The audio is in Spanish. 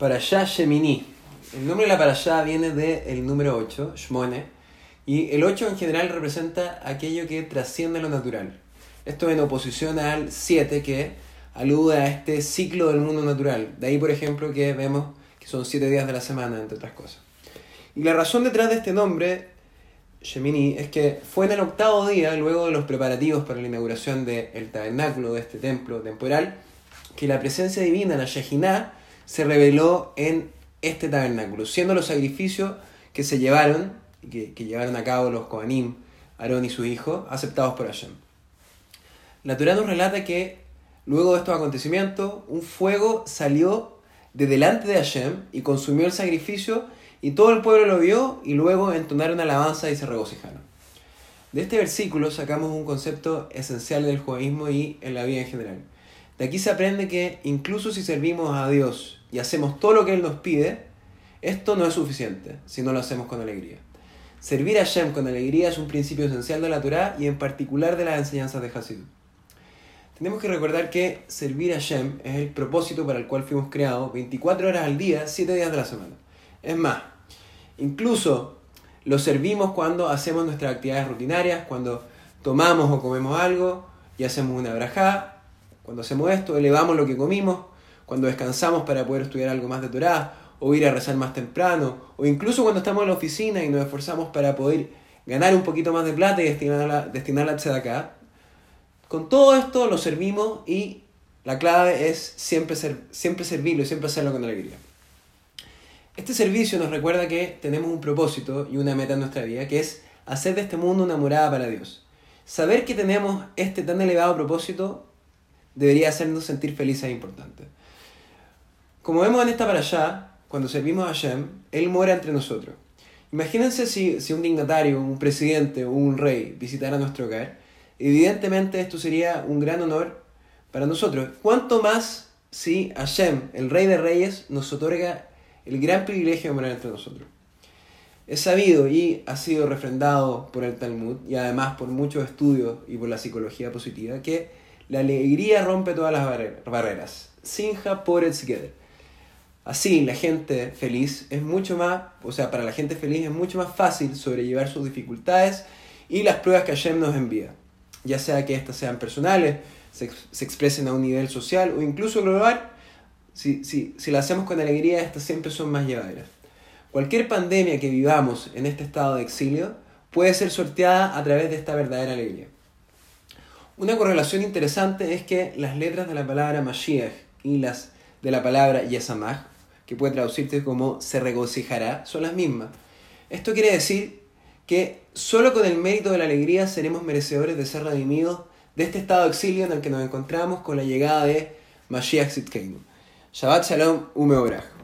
Parashá Shemini. El nombre de la Parashá viene del número 8, Shmone, y el 8 en general representa aquello que trasciende lo natural. Esto en oposición al 7 que alude a este ciclo del mundo natural. De ahí, por ejemplo, que vemos que son 7 días de la semana, entre otras cosas. Y la razón detrás de este nombre, Shemini, es que fue en el octavo día, luego de los preparativos para la inauguración del tabernáculo de este templo temporal, que la presencia divina, la Shekinah, se reveló en este tabernáculo, siendo los sacrificios que se llevaron, que, que llevaron a cabo los Kohanim, Aarón y su hijo, aceptados por Hashem. La Torah nos relata que luego de estos acontecimientos, un fuego salió de delante de Hashem y consumió el sacrificio y todo el pueblo lo vio y luego entonaron alabanza y se regocijaron. De este versículo sacamos un concepto esencial del judaísmo y en la vida en general. De aquí se aprende que incluso si servimos a Dios y hacemos todo lo que Él nos pide, esto no es suficiente si no lo hacemos con alegría. Servir a Hashem con alegría es un principio esencial de la Torah y en particular de las enseñanzas de Hasidut. Tenemos que recordar que servir a Hashem es el propósito para el cual fuimos creados 24 horas al día, 7 días de la semana. Es más, incluso lo servimos cuando hacemos nuestras actividades rutinarias, cuando tomamos o comemos algo y hacemos una brajá. Cuando hacemos esto, elevamos lo que comimos. Cuando descansamos para poder estudiar algo más de Torah, o ir a rezar más temprano, o incluso cuando estamos en la oficina y nos esforzamos para poder ganar un poquito más de plata y destinarla, destinarla a acá. Con todo esto lo servimos y la clave es siempre, ser, siempre servirlo y siempre hacerlo con alegría. Este servicio nos recuerda que tenemos un propósito y una meta en nuestra vida, que es hacer de este mundo una morada para Dios. Saber que tenemos este tan elevado propósito debería hacernos sentir felices e importantes. Como vemos en esta para allá, cuando servimos a Hashem, Él muere entre nosotros. Imagínense si, si un dignatario, un presidente o un rey visitara nuestro hogar. Evidentemente esto sería un gran honor para nosotros. ¿Cuánto más si Hashem, el rey de reyes, nos otorga el gran privilegio de morar entre nosotros. Es sabido y ha sido refrendado por el Talmud y además por muchos estudios y por la psicología positiva que la alegría rompe todas las barreras. Sinja por el together. Así, la gente feliz es mucho más, o sea, para la gente feliz es mucho más fácil sobrellevar sus dificultades y las pruebas que Hashem nos envía. Ya sea que éstas sean personales, se, se expresen a un nivel social o incluso global, si, si, si la hacemos con alegría, estas siempre son más llevaderas. Cualquier pandemia que vivamos en este estado de exilio puede ser sorteada a través de esta verdadera alegría. Una correlación interesante es que las letras de la palabra Mashiach y las de la palabra Yesamach, que puede traducirse como se regocijará, son las mismas. Esto quiere decir que solo con el mérito de la alegría seremos merecedores de ser redimidos de este estado de exilio en el que nos encontramos con la llegada de Mashiach Sitkenu. Shabbat Shalom Umeobrach.